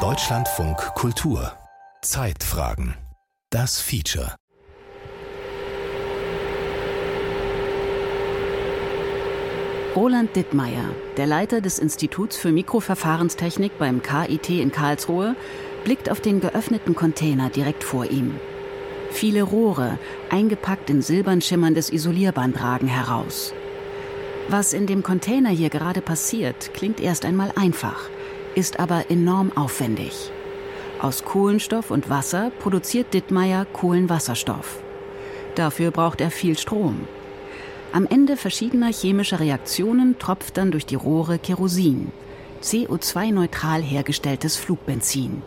Deutschlandfunk Kultur Zeitfragen Das Feature Roland Dittmeier, der Leiter des Instituts für Mikroverfahrenstechnik beim KIT in Karlsruhe, blickt auf den geöffneten Container direkt vor ihm. Viele Rohre, eingepackt in silbern schimmerndes Isolierband, ragen heraus. Was in dem Container hier gerade passiert, klingt erst einmal einfach, ist aber enorm aufwendig. Aus Kohlenstoff und Wasser produziert Dittmeier Kohlenwasserstoff. Dafür braucht er viel Strom. Am Ende verschiedener chemischer Reaktionen tropft dann durch die Rohre Kerosin, CO2-neutral hergestelltes Flugbenzin.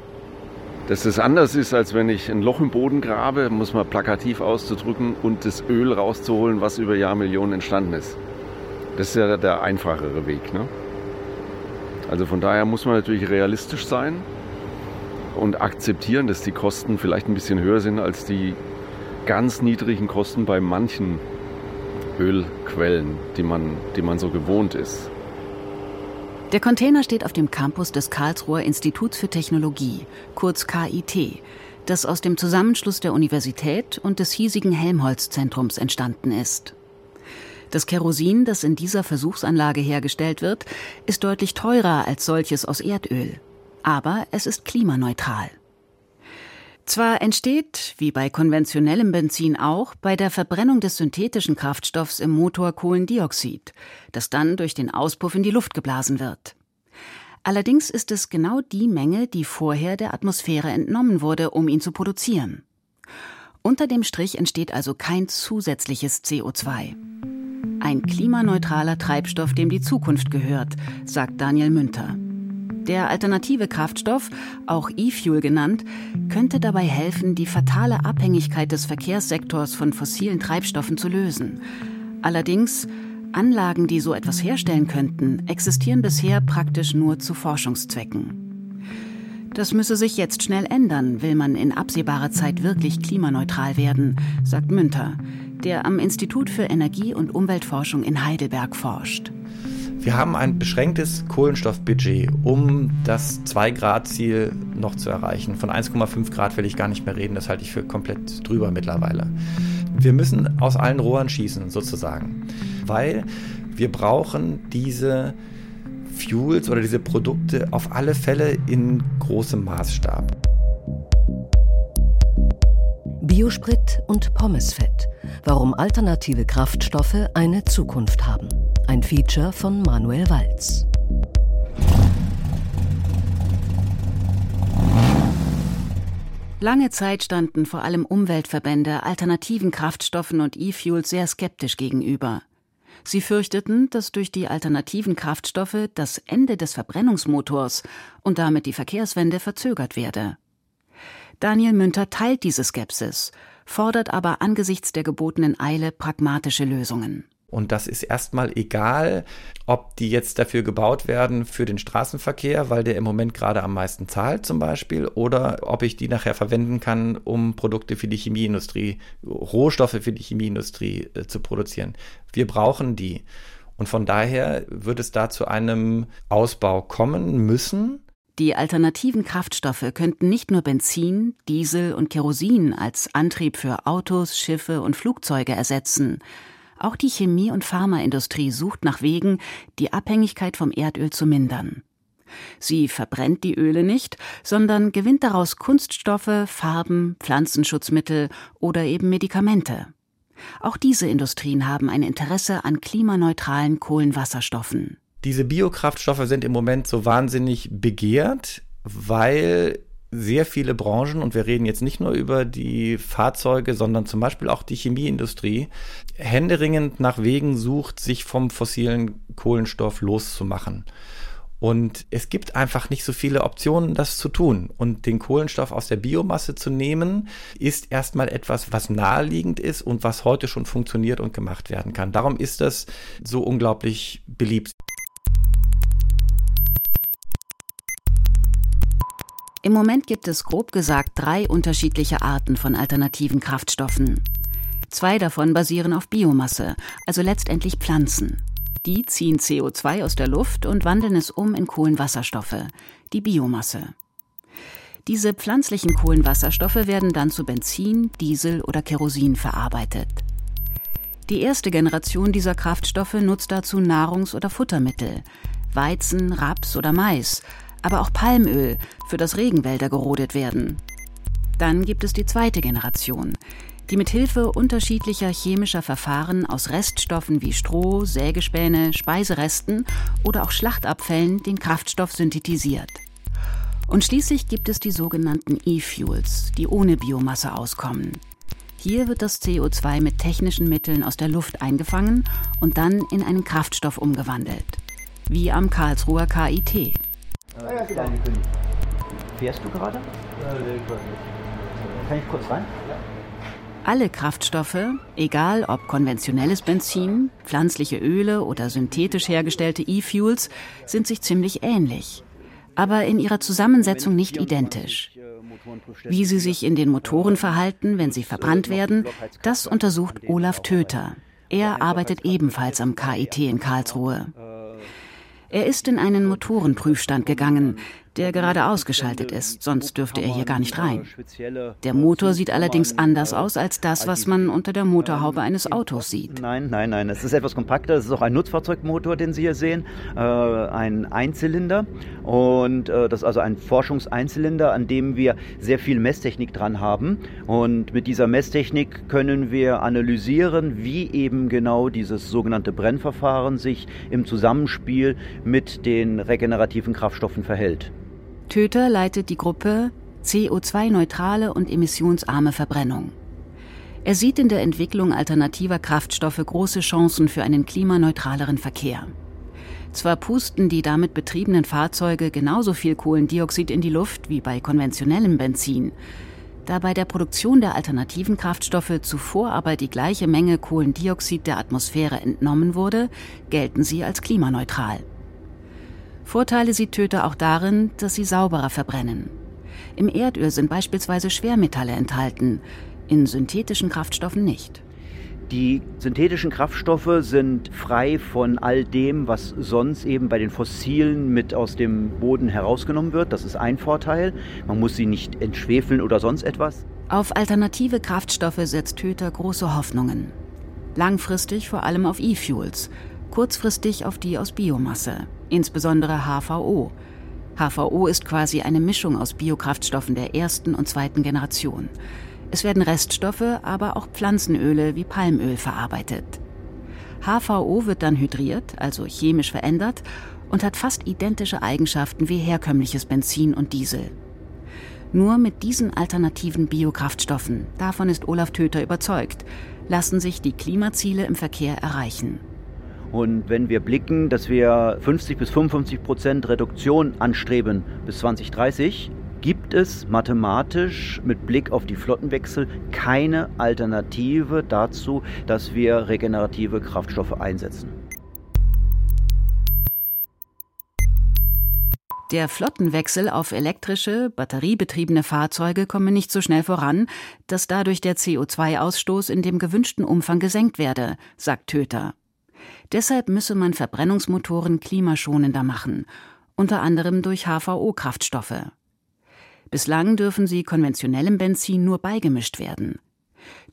Dass es anders ist, als wenn ich ein Loch im Boden grabe, muss man plakativ auszudrücken und das Öl rauszuholen, was über Jahrmillionen entstanden ist. Das ist ja der einfachere Weg. Ne? Also von daher muss man natürlich realistisch sein und akzeptieren, dass die Kosten vielleicht ein bisschen höher sind als die ganz niedrigen Kosten bei manchen Ölquellen, die man, die man so gewohnt ist. Der Container steht auf dem Campus des Karlsruher Instituts für Technologie, kurz KIT, das aus dem Zusammenschluss der Universität und des hiesigen Helmholtz-Zentrums entstanden ist. Das Kerosin, das in dieser Versuchsanlage hergestellt wird, ist deutlich teurer als solches aus Erdöl. Aber es ist klimaneutral. Zwar entsteht, wie bei konventionellem Benzin auch, bei der Verbrennung des synthetischen Kraftstoffs im Motor Kohlendioxid, das dann durch den Auspuff in die Luft geblasen wird. Allerdings ist es genau die Menge, die vorher der Atmosphäre entnommen wurde, um ihn zu produzieren. Unter dem Strich entsteht also kein zusätzliches CO2. Ein klimaneutraler Treibstoff, dem die Zukunft gehört, sagt Daniel Münter. Der alternative Kraftstoff, auch E-Fuel genannt, könnte dabei helfen, die fatale Abhängigkeit des Verkehrssektors von fossilen Treibstoffen zu lösen. Allerdings, Anlagen, die so etwas herstellen könnten, existieren bisher praktisch nur zu Forschungszwecken. Das müsse sich jetzt schnell ändern, will man in absehbarer Zeit wirklich klimaneutral werden, sagt Münter, der am Institut für Energie- und Umweltforschung in Heidelberg forscht. Wir haben ein beschränktes Kohlenstoffbudget, um das 2-Grad-Ziel noch zu erreichen. Von 1,5 Grad will ich gar nicht mehr reden, das halte ich für komplett drüber mittlerweile. Wir müssen aus allen Rohren schießen, sozusagen, weil wir brauchen diese Fuels oder diese Produkte auf alle Fälle in großem Maßstab. Biosprit und Pommesfett. Warum alternative Kraftstoffe eine Zukunft haben. Ein Feature von Manuel Walz. Lange Zeit standen vor allem Umweltverbände alternativen Kraftstoffen und E-Fuels sehr skeptisch gegenüber. Sie fürchteten, dass durch die alternativen Kraftstoffe das Ende des Verbrennungsmotors und damit die Verkehrswende verzögert werde. Daniel Münter teilt diese Skepsis, fordert aber angesichts der gebotenen Eile pragmatische Lösungen. Und das ist erstmal egal, ob die jetzt dafür gebaut werden für den Straßenverkehr, weil der im Moment gerade am meisten zahlt zum Beispiel, oder ob ich die nachher verwenden kann, um Produkte für die Chemieindustrie, Rohstoffe für die Chemieindustrie äh, zu produzieren. Wir brauchen die. Und von daher wird es da zu einem Ausbau kommen müssen. Die alternativen Kraftstoffe könnten nicht nur Benzin, Diesel und Kerosin als Antrieb für Autos, Schiffe und Flugzeuge ersetzen, auch die Chemie- und Pharmaindustrie sucht nach Wegen, die Abhängigkeit vom Erdöl zu mindern. Sie verbrennt die Öle nicht, sondern gewinnt daraus Kunststoffe, Farben, Pflanzenschutzmittel oder eben Medikamente. Auch diese Industrien haben ein Interesse an klimaneutralen Kohlenwasserstoffen. Diese Biokraftstoffe sind im Moment so wahnsinnig begehrt, weil sehr viele Branchen, und wir reden jetzt nicht nur über die Fahrzeuge, sondern zum Beispiel auch die Chemieindustrie, händeringend nach Wegen sucht, sich vom fossilen Kohlenstoff loszumachen. Und es gibt einfach nicht so viele Optionen, das zu tun. Und den Kohlenstoff aus der Biomasse zu nehmen, ist erstmal etwas, was naheliegend ist und was heute schon funktioniert und gemacht werden kann. Darum ist das so unglaublich beliebt. Moment gibt es grob gesagt drei unterschiedliche Arten von alternativen Kraftstoffen. Zwei davon basieren auf Biomasse, also letztendlich Pflanzen. Die ziehen CO2 aus der Luft und wandeln es um in Kohlenwasserstoffe, die Biomasse. Diese pflanzlichen Kohlenwasserstoffe werden dann zu Benzin, Diesel oder Kerosin verarbeitet. Die erste Generation dieser Kraftstoffe nutzt dazu Nahrungs- oder Futtermittel, Weizen, Raps oder Mais, aber auch Palmöl, für das Regenwälder gerodet werden. Dann gibt es die zweite Generation, die mit Hilfe unterschiedlicher chemischer Verfahren aus Reststoffen wie Stroh, Sägespäne, Speiseresten oder auch Schlachtabfällen den Kraftstoff synthetisiert. Und schließlich gibt es die sogenannten E-Fuels, die ohne Biomasse auskommen. Hier wird das CO2 mit technischen Mitteln aus der Luft eingefangen und dann in einen Kraftstoff umgewandelt. Wie am Karlsruher KIT. Fährst du gerade? Kann ich kurz rein? Alle Kraftstoffe, egal ob konventionelles Benzin, pflanzliche Öle oder synthetisch hergestellte E-Fuels, sind sich ziemlich ähnlich, aber in ihrer Zusammensetzung nicht identisch. Wie sie sich in den Motoren verhalten, wenn sie verbrannt werden, das untersucht Olaf Töter. Er arbeitet ebenfalls am KIT in Karlsruhe. Er ist in einen Motorenprüfstand gegangen, der gerade ausgeschaltet ist, sonst dürfte er hier gar nicht rein. Der Motor sieht allerdings anders aus als das, was man unter der Motorhaube eines Autos sieht. Nein, nein, nein, es ist etwas kompakter. Es ist auch ein Nutzfahrzeugmotor, den Sie hier sehen, äh, ein Einzylinder. Und äh, das ist also ein Forschungseinzylinder, an dem wir sehr viel Messtechnik dran haben. Und mit dieser Messtechnik können wir analysieren, wie eben genau dieses sogenannte Brennverfahren sich im Zusammenspiel mit den regenerativen Kraftstoffen verhält. Töter leitet die Gruppe CO2-neutrale und emissionsarme Verbrennung. Er sieht in der Entwicklung alternativer Kraftstoffe große Chancen für einen klimaneutraleren Verkehr. Zwar pusten die damit betriebenen Fahrzeuge genauso viel Kohlendioxid in die Luft wie bei konventionellem Benzin, da bei der Produktion der alternativen Kraftstoffe zuvor aber die gleiche Menge Kohlendioxid der Atmosphäre entnommen wurde, gelten sie als klimaneutral. Vorteile sieht Töter auch darin, dass sie sauberer verbrennen. Im Erdöl sind beispielsweise Schwermetalle enthalten, in synthetischen Kraftstoffen nicht. Die synthetischen Kraftstoffe sind frei von all dem, was sonst eben bei den fossilen mit aus dem Boden herausgenommen wird. Das ist ein Vorteil. Man muss sie nicht entschwefeln oder sonst etwas. Auf alternative Kraftstoffe setzt Töter große Hoffnungen. Langfristig vor allem auf E-Fuels, kurzfristig auf die aus Biomasse insbesondere HVO. HVO ist quasi eine Mischung aus Biokraftstoffen der ersten und zweiten Generation. Es werden Reststoffe, aber auch Pflanzenöle wie Palmöl verarbeitet. HVO wird dann hydriert, also chemisch verändert, und hat fast identische Eigenschaften wie herkömmliches Benzin und Diesel. Nur mit diesen alternativen Biokraftstoffen, davon ist Olaf Töter überzeugt, lassen sich die Klimaziele im Verkehr erreichen. Und wenn wir blicken, dass wir 50 bis 55 Prozent Reduktion anstreben bis 2030, gibt es mathematisch mit Blick auf die Flottenwechsel keine Alternative dazu, dass wir regenerative Kraftstoffe einsetzen. Der Flottenwechsel auf elektrische, batteriebetriebene Fahrzeuge komme nicht so schnell voran, dass dadurch der CO2-Ausstoß in dem gewünschten Umfang gesenkt werde, sagt Töter. Deshalb müsse man Verbrennungsmotoren klimaschonender machen, unter anderem durch HVO-Kraftstoffe. Bislang dürfen sie konventionellem Benzin nur beigemischt werden.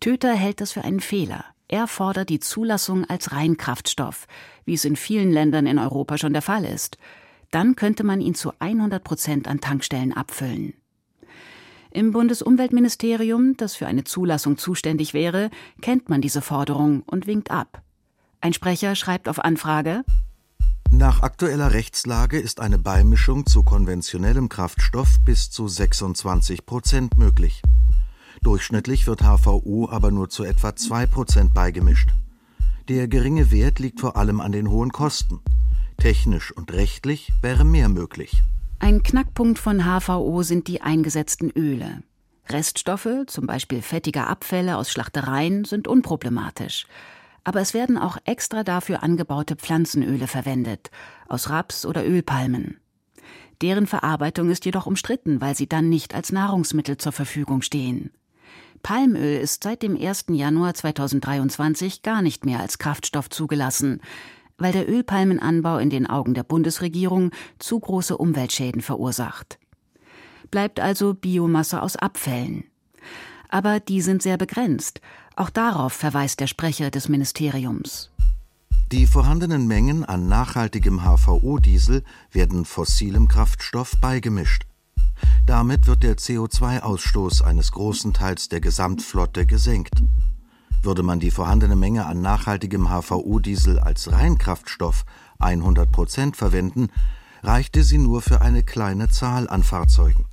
Töter hält das für einen Fehler. Er fordert die Zulassung als Reinkraftstoff, wie es in vielen Ländern in Europa schon der Fall ist. Dann könnte man ihn zu 100 Prozent an Tankstellen abfüllen. Im Bundesumweltministerium, das für eine Zulassung zuständig wäre, kennt man diese Forderung und winkt ab. Ein Sprecher schreibt auf Anfrage Nach aktueller Rechtslage ist eine Beimischung zu konventionellem Kraftstoff bis zu 26 Prozent möglich. Durchschnittlich wird HVU aber nur zu etwa 2 Prozent beigemischt. Der geringe Wert liegt vor allem an den hohen Kosten. Technisch und rechtlich wäre mehr möglich. Ein Knackpunkt von HVO sind die eingesetzten Öle. Reststoffe, zum Beispiel fettige Abfälle aus Schlachtereien, sind unproblematisch aber es werden auch extra dafür angebaute Pflanzenöle verwendet, aus Raps oder Ölpalmen. Deren Verarbeitung ist jedoch umstritten, weil sie dann nicht als Nahrungsmittel zur Verfügung stehen. Palmöl ist seit dem 1. Januar 2023 gar nicht mehr als Kraftstoff zugelassen. weil der Ölpalmenanbau in den Augen der Bundesregierung zu große Umweltschäden verursacht. Bleibt also Biomasse aus Abfällen. Aber die sind sehr begrenzt. Auch darauf verweist der Sprecher des Ministeriums. Die vorhandenen Mengen an nachhaltigem HVO-Diesel werden fossilem Kraftstoff beigemischt. Damit wird der CO2-Ausstoß eines großen Teils der Gesamtflotte gesenkt. Würde man die vorhandene Menge an nachhaltigem HVO-Diesel als Reinkraftstoff 100 Prozent verwenden, reichte sie nur für eine kleine Zahl an Fahrzeugen.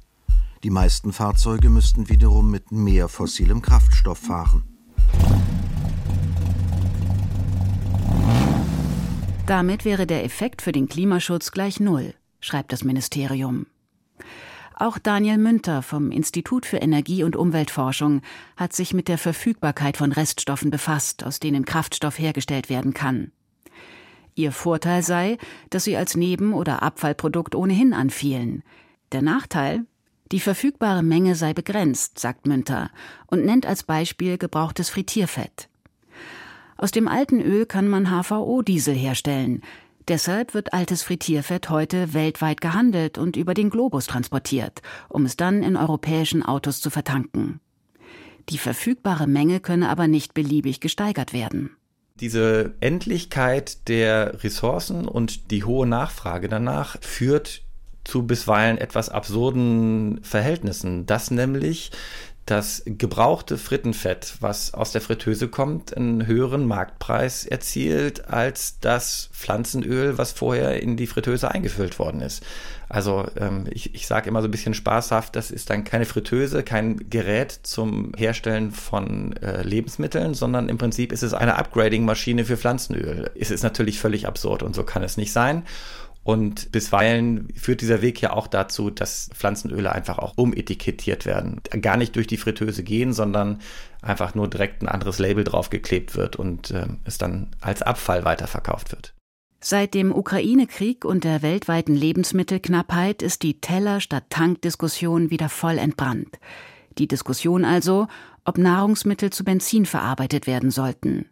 Die meisten Fahrzeuge müssten wiederum mit mehr fossilem Kraftstoff fahren. Damit wäre der Effekt für den Klimaschutz gleich null, schreibt das Ministerium. Auch Daniel Münter vom Institut für Energie- und Umweltforschung hat sich mit der Verfügbarkeit von Reststoffen befasst, aus denen Kraftstoff hergestellt werden kann. Ihr Vorteil sei, dass sie als Neben- oder Abfallprodukt ohnehin anfielen. Der Nachteil? Die verfügbare Menge sei begrenzt, sagt Münter und nennt als Beispiel gebrauchtes Frittierfett. Aus dem alten Öl kann man HVO-Diesel herstellen. Deshalb wird altes Frittierfett heute weltweit gehandelt und über den Globus transportiert, um es dann in europäischen Autos zu vertanken. Die verfügbare Menge könne aber nicht beliebig gesteigert werden. Diese Endlichkeit der Ressourcen und die hohe Nachfrage danach führt zu bisweilen etwas absurden Verhältnissen, dass nämlich das gebrauchte Frittenfett, was aus der Fritteuse kommt, einen höheren Marktpreis erzielt als das Pflanzenöl, was vorher in die Fritteuse eingefüllt worden ist. Also ähm, ich, ich sage immer so ein bisschen spaßhaft, das ist dann keine Fritteuse, kein Gerät zum Herstellen von äh, Lebensmitteln, sondern im Prinzip ist es eine Upgrading-Maschine für Pflanzenöl. Es ist natürlich völlig absurd und so kann es nicht sein. Und bisweilen führt dieser Weg ja auch dazu, dass Pflanzenöle einfach auch umetikettiert werden. Gar nicht durch die Fritteuse gehen, sondern einfach nur direkt ein anderes Label draufgeklebt wird und äh, es dann als Abfall weiterverkauft wird. Seit dem Ukraine-Krieg und der weltweiten Lebensmittelknappheit ist die Teller statt Tank-Diskussion wieder voll entbrannt. Die Diskussion also, ob Nahrungsmittel zu Benzin verarbeitet werden sollten.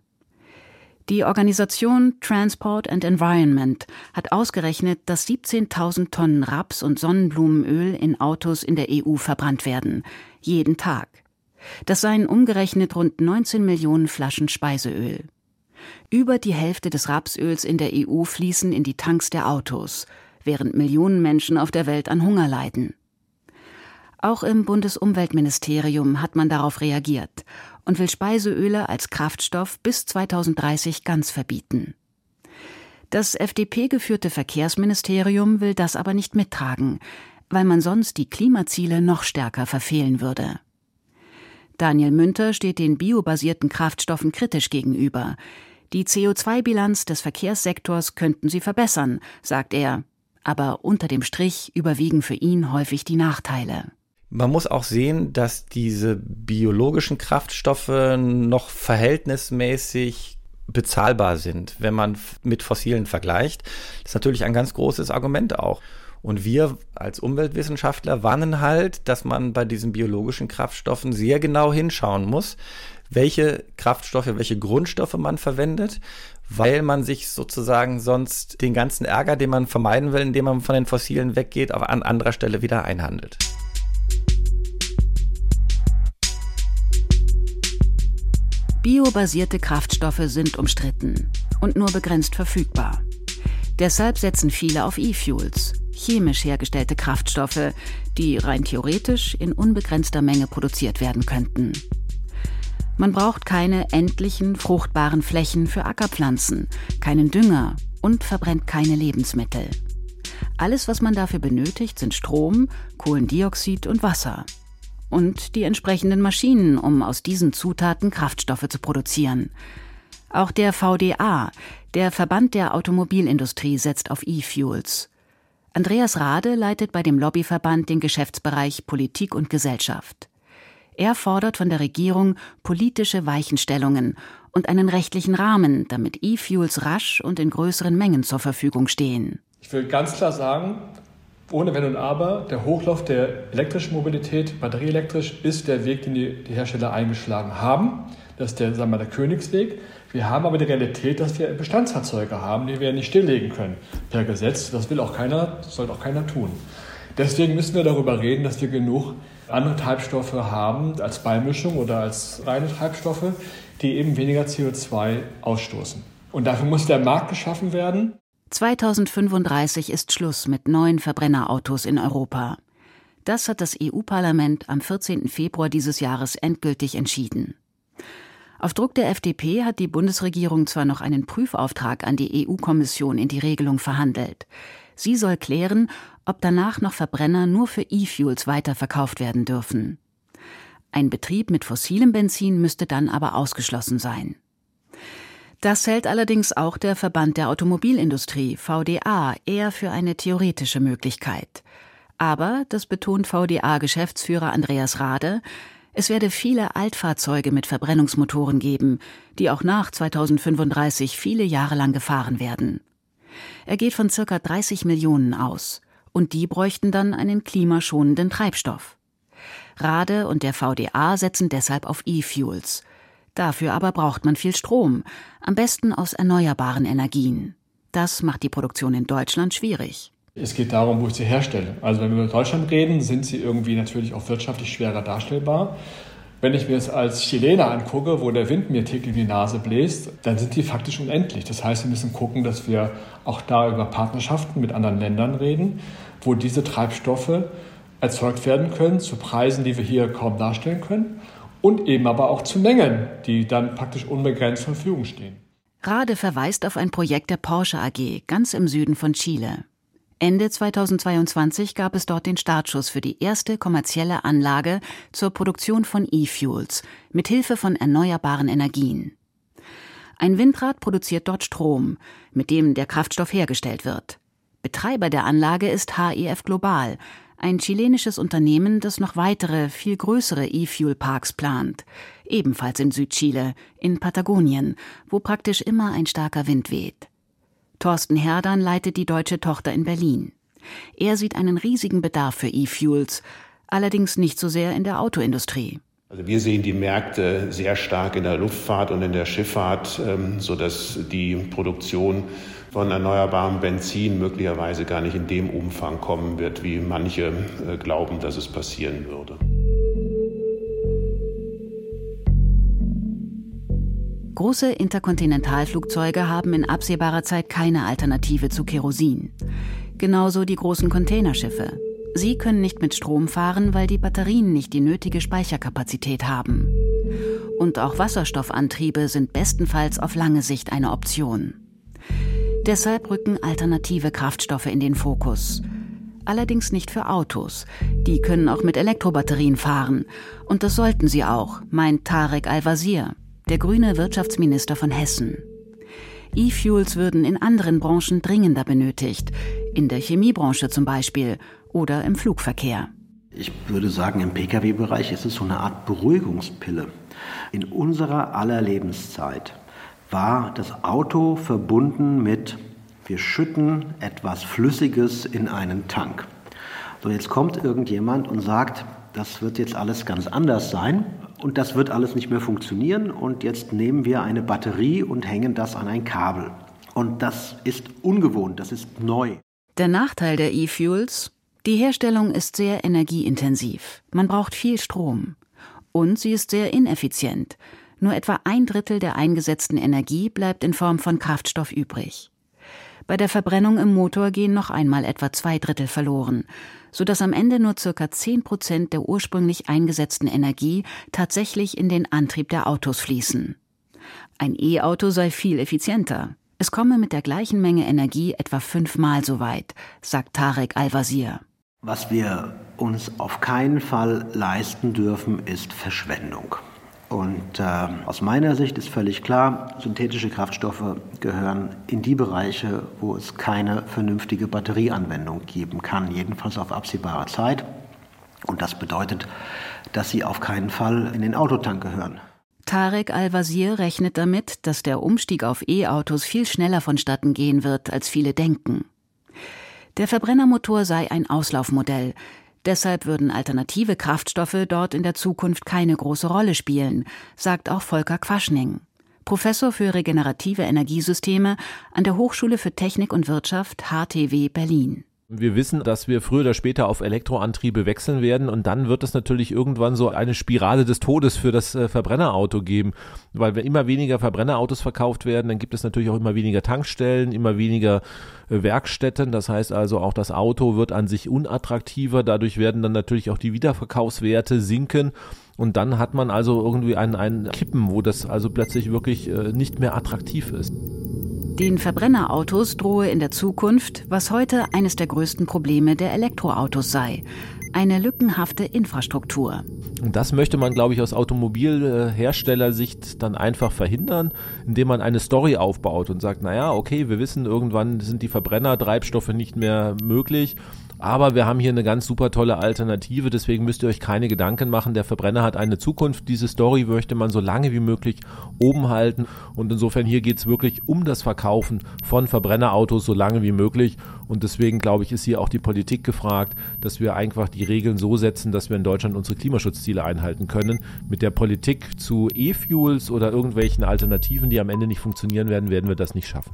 Die Organisation Transport and Environment hat ausgerechnet, dass 17.000 Tonnen Raps- und Sonnenblumenöl in Autos in der EU verbrannt werden. Jeden Tag. Das seien umgerechnet rund 19 Millionen Flaschen Speiseöl. Über die Hälfte des Rapsöls in der EU fließen in die Tanks der Autos, während Millionen Menschen auf der Welt an Hunger leiden. Auch im Bundesumweltministerium hat man darauf reagiert und will Speiseöle als Kraftstoff bis 2030 ganz verbieten. Das FDP-geführte Verkehrsministerium will das aber nicht mittragen, weil man sonst die Klimaziele noch stärker verfehlen würde. Daniel Münter steht den biobasierten Kraftstoffen kritisch gegenüber. Die CO2-Bilanz des Verkehrssektors könnten sie verbessern, sagt er, aber unter dem Strich überwiegen für ihn häufig die Nachteile. Man muss auch sehen, dass diese biologischen Kraftstoffe noch verhältnismäßig bezahlbar sind, wenn man mit fossilen vergleicht. Das ist natürlich ein ganz großes Argument auch. Und wir als Umweltwissenschaftler warnen halt, dass man bei diesen biologischen Kraftstoffen sehr genau hinschauen muss, welche Kraftstoffe, welche Grundstoffe man verwendet, weil man sich sozusagen sonst den ganzen Ärger, den man vermeiden will, indem man von den Fossilen weggeht, auch an anderer Stelle wieder einhandelt. Biobasierte Kraftstoffe sind umstritten und nur begrenzt verfügbar. Deshalb setzen viele auf E-Fuels, chemisch hergestellte Kraftstoffe, die rein theoretisch in unbegrenzter Menge produziert werden könnten. Man braucht keine endlichen fruchtbaren Flächen für Ackerpflanzen, keinen Dünger und verbrennt keine Lebensmittel. Alles, was man dafür benötigt, sind Strom, Kohlendioxid und Wasser und die entsprechenden Maschinen, um aus diesen Zutaten Kraftstoffe zu produzieren. Auch der VDA, der Verband der Automobilindustrie, setzt auf E-Fuels. Andreas Rade leitet bei dem Lobbyverband den Geschäftsbereich Politik und Gesellschaft. Er fordert von der Regierung politische Weichenstellungen und einen rechtlichen Rahmen, damit E-Fuels rasch und in größeren Mengen zur Verfügung stehen. Ich will ganz klar sagen, ohne Wenn und Aber, der Hochlauf der elektrischen Mobilität, batterieelektrisch, ist der Weg, den die, die Hersteller eingeschlagen haben. Das ist der, sagen wir, der Königsweg. Wir haben aber die Realität, dass wir Bestandsfahrzeuge haben, die wir nicht stilllegen können. Per Gesetz, das will auch keiner, das soll auch keiner tun. Deswegen müssen wir darüber reden, dass wir genug andere Treibstoffe haben als Beimischung oder als reine Treibstoffe, die eben weniger CO2 ausstoßen. Und dafür muss der Markt geschaffen werden. 2035 ist Schluss mit neuen Verbrennerautos in Europa. Das hat das EU-Parlament am 14. Februar dieses Jahres endgültig entschieden. Auf Druck der FDP hat die Bundesregierung zwar noch einen Prüfauftrag an die EU-Kommission in die Regelung verhandelt. Sie soll klären, ob danach noch Verbrenner nur für E-Fuels weiterverkauft werden dürfen. Ein Betrieb mit fossilem Benzin müsste dann aber ausgeschlossen sein. Das hält allerdings auch der Verband der Automobilindustrie VDA eher für eine theoretische Möglichkeit. Aber, das betont VDA-Geschäftsführer Andreas Rade, es werde viele Altfahrzeuge mit Verbrennungsmotoren geben, die auch nach 2035 viele Jahre lang gefahren werden. Er geht von circa 30 Millionen aus, und die bräuchten dann einen klimaschonenden Treibstoff. Rade und der VDA setzen deshalb auf E-Fuels. Dafür aber braucht man viel Strom, am besten aus erneuerbaren Energien. Das macht die Produktion in Deutschland schwierig. Es geht darum, wo ich sie herstelle. Also wenn wir über Deutschland reden, sind sie irgendwie natürlich auch wirtschaftlich schwerer darstellbar. Wenn ich mir es als Chilener angucke, wo der Wind mir täglich in die Nase bläst, dann sind die faktisch unendlich. Das heißt, wir müssen gucken, dass wir auch da über Partnerschaften mit anderen Ländern reden, wo diese Treibstoffe erzeugt werden können zu Preisen, die wir hier kaum darstellen können und eben aber auch zu Mengen, die dann praktisch unbegrenzt zur Verfügung stehen. Rade verweist auf ein Projekt der Porsche AG ganz im Süden von Chile. Ende 2022 gab es dort den Startschuss für die erste kommerzielle Anlage zur Produktion von E-Fuels mit Hilfe von erneuerbaren Energien. Ein Windrad produziert dort Strom, mit dem der Kraftstoff hergestellt wird. Betreiber der Anlage ist HEF Global, ein chilenisches Unternehmen, das noch weitere, viel größere E-Fuel-Parks plant, ebenfalls in Südchile, in Patagonien, wo praktisch immer ein starker Wind weht. Thorsten Herdern leitet die deutsche Tochter in Berlin. Er sieht einen riesigen Bedarf für E-Fuels, allerdings nicht so sehr in der Autoindustrie. Also wir sehen die Märkte sehr stark in der Luftfahrt und in der Schifffahrt, ähm, sodass die Produktion von erneuerbarem Benzin möglicherweise gar nicht in dem Umfang kommen wird, wie manche äh, glauben, dass es passieren würde. Große Interkontinentalflugzeuge haben in absehbarer Zeit keine Alternative zu Kerosin. Genauso die großen Containerschiffe. Sie können nicht mit Strom fahren, weil die Batterien nicht die nötige Speicherkapazität haben. Und auch Wasserstoffantriebe sind bestenfalls auf lange Sicht eine Option. Deshalb rücken alternative Kraftstoffe in den Fokus. Allerdings nicht für Autos. Die können auch mit Elektrobatterien fahren. Und das sollten sie auch, meint Tarek Al-Wazir, der grüne Wirtschaftsminister von Hessen. E-Fuels würden in anderen Branchen dringender benötigt, in der Chemiebranche zum Beispiel oder im Flugverkehr. Ich würde sagen, im Pkw-Bereich ist es so eine Art Beruhigungspille. In unserer aller Lebenszeit war das Auto verbunden mit, wir schütten etwas Flüssiges in einen Tank. So, jetzt kommt irgendjemand und sagt, das wird jetzt alles ganz anders sein und das wird alles nicht mehr funktionieren und jetzt nehmen wir eine Batterie und hängen das an ein Kabel. Und das ist ungewohnt, das ist neu. Der Nachteil der E-Fuels? Die Herstellung ist sehr energieintensiv. Man braucht viel Strom. Und sie ist sehr ineffizient. Nur etwa ein Drittel der eingesetzten Energie bleibt in Form von Kraftstoff übrig. Bei der Verbrennung im Motor gehen noch einmal etwa zwei Drittel verloren sodass am Ende nur ca. 10 Prozent der ursprünglich eingesetzten Energie tatsächlich in den Antrieb der Autos fließen. Ein E-Auto sei viel effizienter. Es komme mit der gleichen Menge Energie etwa fünfmal so weit, sagt Tarek Al-Wazir. Was wir uns auf keinen Fall leisten dürfen, ist Verschwendung. Und äh, aus meiner Sicht ist völlig klar, synthetische Kraftstoffe gehören in die Bereiche, wo es keine vernünftige Batterieanwendung geben kann, jedenfalls auf absehbare Zeit. Und das bedeutet, dass sie auf keinen Fall in den Autotank gehören. Tarek Al-Wazir rechnet damit, dass der Umstieg auf E-Autos viel schneller vonstatten gehen wird, als viele denken. Der Verbrennermotor sei ein Auslaufmodell, Deshalb würden alternative Kraftstoffe dort in der Zukunft keine große Rolle spielen, sagt auch Volker Quaschning. Professor für regenerative Energiesysteme an der Hochschule für Technik und Wirtschaft HTW Berlin. Wir wissen, dass wir früher oder später auf Elektroantriebe wechseln werden und dann wird es natürlich irgendwann so eine Spirale des Todes für das äh, Verbrennerauto geben, weil wenn immer weniger Verbrennerautos verkauft werden, dann gibt es natürlich auch immer weniger Tankstellen, immer weniger äh, Werkstätten. Das heißt also auch das Auto wird an sich unattraktiver. Dadurch werden dann natürlich auch die Wiederverkaufswerte sinken. Und dann hat man also irgendwie einen, einen Kippen, wo das also plötzlich wirklich äh, nicht mehr attraktiv ist. Den Verbrennerautos drohe in der Zukunft, was heute eines der größten Probleme der Elektroautos sei, eine lückenhafte Infrastruktur. Und das möchte man, glaube ich, aus Automobilherstellersicht dann einfach verhindern, indem man eine Story aufbaut und sagt, naja, okay, wir wissen, irgendwann sind die Verbrennertreibstoffe nicht mehr möglich aber wir haben hier eine ganz super tolle Alternative, deswegen müsst ihr euch keine Gedanken machen. Der Verbrenner hat eine Zukunft. Diese Story möchte man so lange wie möglich oben halten. Und insofern hier geht es wirklich um das Verkaufen von Verbrennerautos so lange wie möglich. Und deswegen glaube ich, ist hier auch die Politik gefragt, dass wir einfach die Regeln so setzen, dass wir in Deutschland unsere Klimaschutzziele einhalten können. Mit der Politik zu E-Fuels oder irgendwelchen Alternativen, die am Ende nicht funktionieren werden, werden wir das nicht schaffen.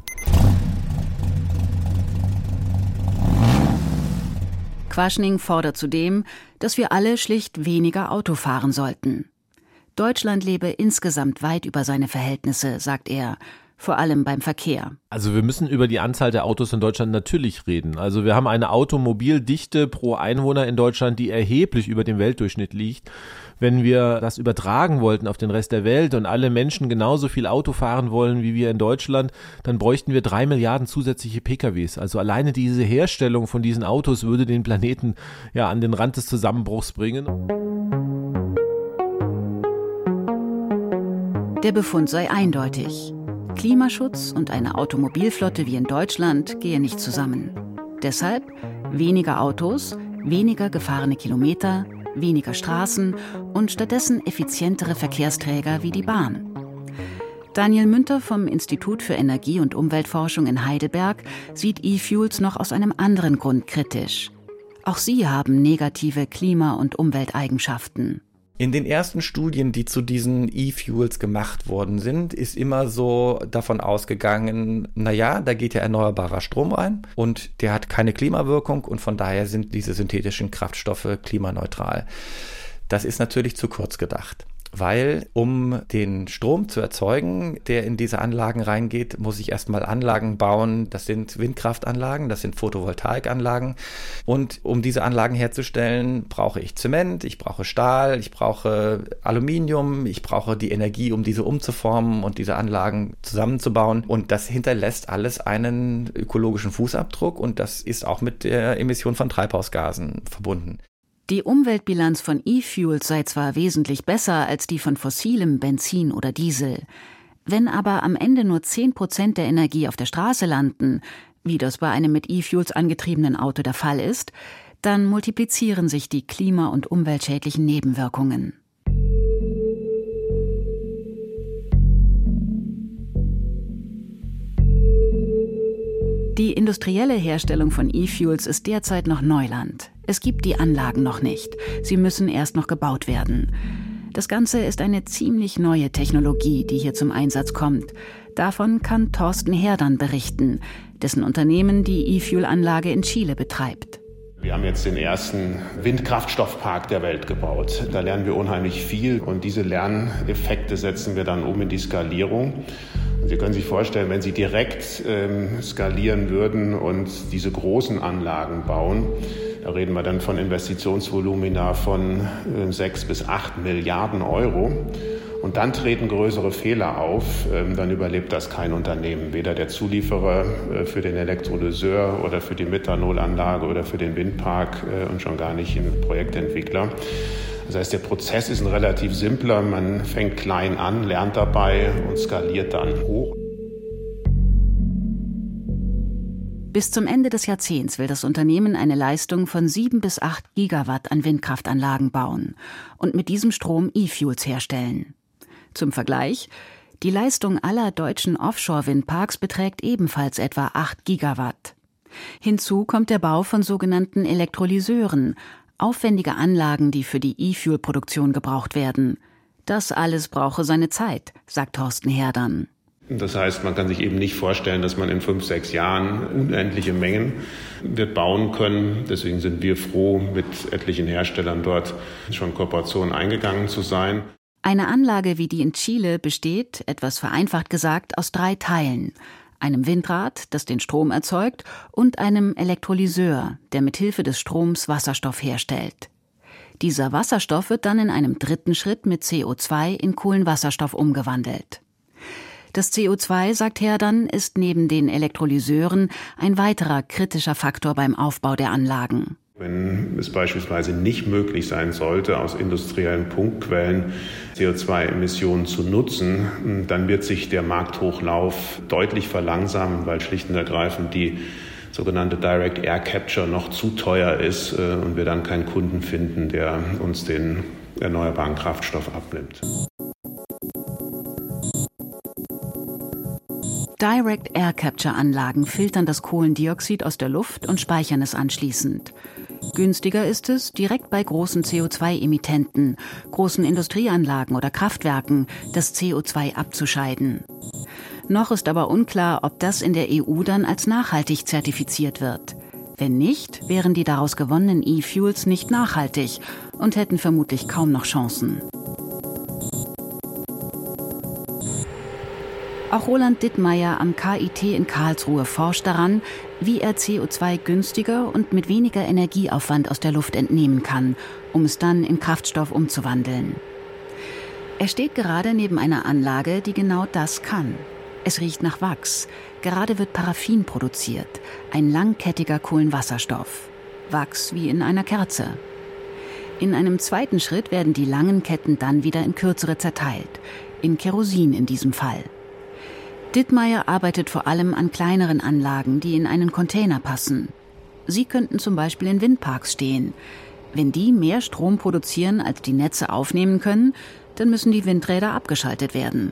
Quaschning fordert zudem, dass wir alle schlicht weniger Auto fahren sollten. Deutschland lebe insgesamt weit über seine Verhältnisse, sagt er, vor allem beim Verkehr. Also wir müssen über die Anzahl der Autos in Deutschland natürlich reden. Also wir haben eine Automobildichte pro Einwohner in Deutschland, die erheblich über dem Weltdurchschnitt liegt wenn wir das übertragen wollten auf den Rest der Welt und alle Menschen genauso viel Auto fahren wollen wie wir in Deutschland, dann bräuchten wir drei Milliarden zusätzliche PKWs. Also alleine diese Herstellung von diesen Autos würde den Planeten ja an den Rand des Zusammenbruchs bringen. Der Befund sei eindeutig. Klimaschutz und eine Automobilflotte wie in Deutschland gehe nicht zusammen. Deshalb weniger Autos, weniger gefahrene Kilometer, weniger Straßen und stattdessen effizientere Verkehrsträger wie die Bahn. Daniel Münter vom Institut für Energie- und Umweltforschung in Heidelberg sieht E-Fuels noch aus einem anderen Grund kritisch. Auch sie haben negative Klima- und Umwelteigenschaften. In den ersten Studien, die zu diesen E-Fuels gemacht worden sind, ist immer so davon ausgegangen, naja, da geht ja erneuerbarer Strom rein und der hat keine Klimawirkung und von daher sind diese synthetischen Kraftstoffe klimaneutral. Das ist natürlich zu kurz gedacht weil um den Strom zu erzeugen, der in diese Anlagen reingeht, muss ich erstmal Anlagen bauen. Das sind Windkraftanlagen, das sind Photovoltaikanlagen. Und um diese Anlagen herzustellen, brauche ich Zement, ich brauche Stahl, ich brauche Aluminium, ich brauche die Energie, um diese umzuformen und diese Anlagen zusammenzubauen. Und das hinterlässt alles einen ökologischen Fußabdruck und das ist auch mit der Emission von Treibhausgasen verbunden. Die Umweltbilanz von E-Fuels sei zwar wesentlich besser als die von fossilem Benzin oder Diesel, wenn aber am Ende nur 10 Prozent der Energie auf der Straße landen, wie das bei einem mit E-Fuels angetriebenen Auto der Fall ist, dann multiplizieren sich die klima- und umweltschädlichen Nebenwirkungen. Die industrielle Herstellung von E-Fuels ist derzeit noch Neuland. Es gibt die Anlagen noch nicht. Sie müssen erst noch gebaut werden. Das Ganze ist eine ziemlich neue Technologie, die hier zum Einsatz kommt. Davon kann Thorsten Herdern berichten, dessen Unternehmen die E-Fuel-Anlage in Chile betreibt. Wir haben jetzt den ersten Windkraftstoffpark der Welt gebaut. Da lernen wir unheimlich viel und diese Lerneffekte setzen wir dann um in die Skalierung. Sie können sich vorstellen, wenn Sie direkt ähm, skalieren würden und diese großen Anlagen bauen, da reden wir dann von Investitionsvolumina von äh, 6 bis 8 Milliarden Euro. Und dann treten größere Fehler auf, ähm, dann überlebt das kein Unternehmen, weder der Zulieferer äh, für den Elektrolyseur oder für die Methanolanlage oder für den Windpark äh, und schon gar nicht ein Projektentwickler. Das heißt, der Prozess ist ein relativ simpler. Man fängt klein an, lernt dabei und skaliert dann hoch. Bis zum Ende des Jahrzehnts will das Unternehmen eine Leistung von 7 bis 8 Gigawatt an Windkraftanlagen bauen und mit diesem Strom E-Fuels herstellen. Zum Vergleich, die Leistung aller deutschen Offshore-Windparks beträgt ebenfalls etwa 8 Gigawatt. Hinzu kommt der Bau von sogenannten Elektrolyseuren, aufwendige Anlagen, die für die E-Fuel-Produktion gebraucht werden. Das alles brauche seine Zeit, sagt Thorsten Herdern. Das heißt, man kann sich eben nicht vorstellen, dass man in fünf, sechs Jahren unendliche Mengen wird bauen können. Deswegen sind wir froh, mit etlichen Herstellern dort schon Kooperationen eingegangen zu sein. Eine Anlage wie die in Chile besteht, etwas vereinfacht gesagt, aus drei Teilen. Einem Windrad, das den Strom erzeugt, und einem Elektrolyseur, der mit Hilfe des Stroms Wasserstoff herstellt. Dieser Wasserstoff wird dann in einem dritten Schritt mit CO2 in Kohlenwasserstoff umgewandelt. Das CO2, sagt Herdan, ist neben den Elektrolyseuren ein weiterer kritischer Faktor beim Aufbau der Anlagen. Wenn es beispielsweise nicht möglich sein sollte, aus industriellen Punktquellen CO2-Emissionen zu nutzen, dann wird sich der Markthochlauf deutlich verlangsamen, weil schlicht und ergreifend die sogenannte Direct Air Capture noch zu teuer ist äh, und wir dann keinen Kunden finden, der uns den erneuerbaren Kraftstoff abnimmt. Direct Air Capture Anlagen filtern das Kohlendioxid aus der Luft und speichern es anschließend. Günstiger ist es, direkt bei großen CO2-Emittenten, großen Industrieanlagen oder Kraftwerken, das CO2 abzuscheiden. Noch ist aber unklar, ob das in der EU dann als nachhaltig zertifiziert wird. Wenn nicht, wären die daraus gewonnenen E-Fuels nicht nachhaltig und hätten vermutlich kaum noch Chancen. Auch Roland Dittmeier am KIT in Karlsruhe forscht daran, wie er CO2 günstiger und mit weniger Energieaufwand aus der Luft entnehmen kann, um es dann in Kraftstoff umzuwandeln. Er steht gerade neben einer Anlage, die genau das kann. Es riecht nach Wachs. Gerade wird Paraffin produziert, ein langkettiger Kohlenwasserstoff. Wachs wie in einer Kerze. In einem zweiten Schritt werden die langen Ketten dann wieder in kürzere zerteilt, in Kerosin in diesem Fall. Dittmeier arbeitet vor allem an kleineren Anlagen, die in einen Container passen. Sie könnten zum Beispiel in Windparks stehen. Wenn die mehr Strom produzieren, als die Netze aufnehmen können, dann müssen die Windräder abgeschaltet werden.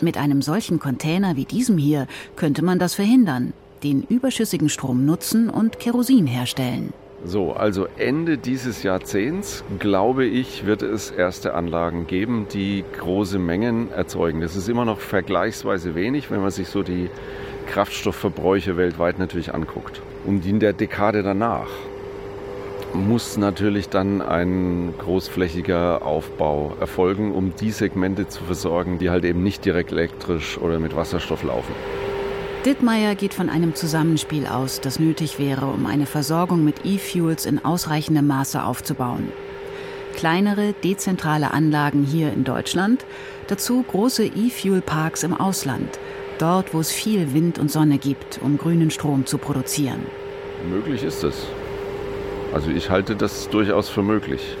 Mit einem solchen Container wie diesem hier könnte man das verhindern, den überschüssigen Strom nutzen und Kerosin herstellen. So, also Ende dieses Jahrzehnts, glaube ich, wird es erste Anlagen geben, die große Mengen erzeugen. Das ist immer noch vergleichsweise wenig, wenn man sich so die Kraftstoffverbräuche weltweit natürlich anguckt. Und in der Dekade danach muss natürlich dann ein großflächiger Aufbau erfolgen, um die Segmente zu versorgen, die halt eben nicht direkt elektrisch oder mit Wasserstoff laufen. Dittmeier geht von einem Zusammenspiel aus, das nötig wäre, um eine Versorgung mit E-Fuels in ausreichendem Maße aufzubauen. Kleinere, dezentrale Anlagen hier in Deutschland, dazu große E-Fuel-Parks im Ausland, dort, wo es viel Wind und Sonne gibt, um grünen Strom zu produzieren. Möglich ist es. Also ich halte das durchaus für möglich.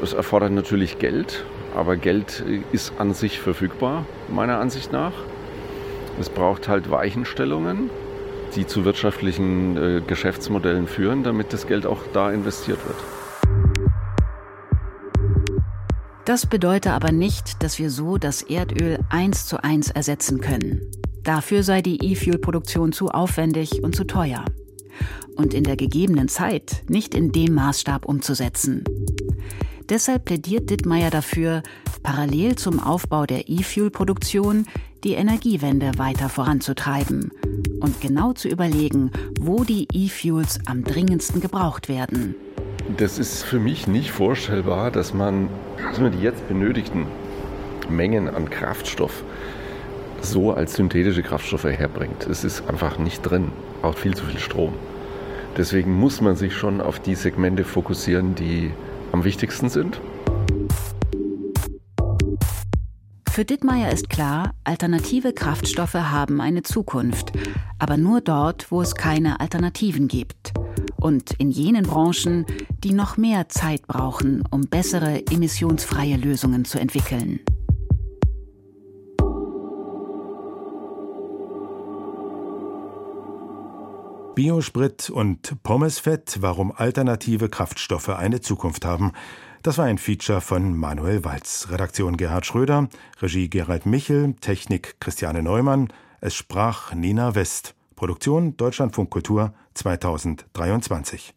Es erfordert natürlich Geld, aber Geld ist an sich verfügbar, meiner Ansicht nach. Es braucht halt Weichenstellungen, die zu wirtschaftlichen äh, Geschäftsmodellen führen, damit das Geld auch da investiert wird. Das bedeutet aber nicht, dass wir so das Erdöl eins zu eins ersetzen können. Dafür sei die E-Fuel-Produktion zu aufwendig und zu teuer. Und in der gegebenen Zeit nicht in dem Maßstab umzusetzen. Deshalb plädiert Dittmeier dafür, parallel zum Aufbau der E-Fuel-Produktion die Energiewende weiter voranzutreiben und genau zu überlegen, wo die E-Fuels am dringendsten gebraucht werden. Das ist für mich nicht vorstellbar, dass man, dass man die jetzt benötigten Mengen an Kraftstoff so als synthetische Kraftstoffe herbringt. Es ist einfach nicht drin, braucht viel zu viel Strom. Deswegen muss man sich schon auf die Segmente fokussieren, die am wichtigsten sind. Für Dittmeier ist klar, alternative Kraftstoffe haben eine Zukunft, aber nur dort, wo es keine Alternativen gibt. Und in jenen Branchen, die noch mehr Zeit brauchen, um bessere emissionsfreie Lösungen zu entwickeln. Biosprit und Pommesfett, warum alternative Kraftstoffe eine Zukunft haben. Das war ein Feature von Manuel Walz. Redaktion Gerhard Schröder, Regie Gerald Michel, Technik Christiane Neumann. Es sprach Nina West. Produktion Deutschlandfunk Kultur 2023.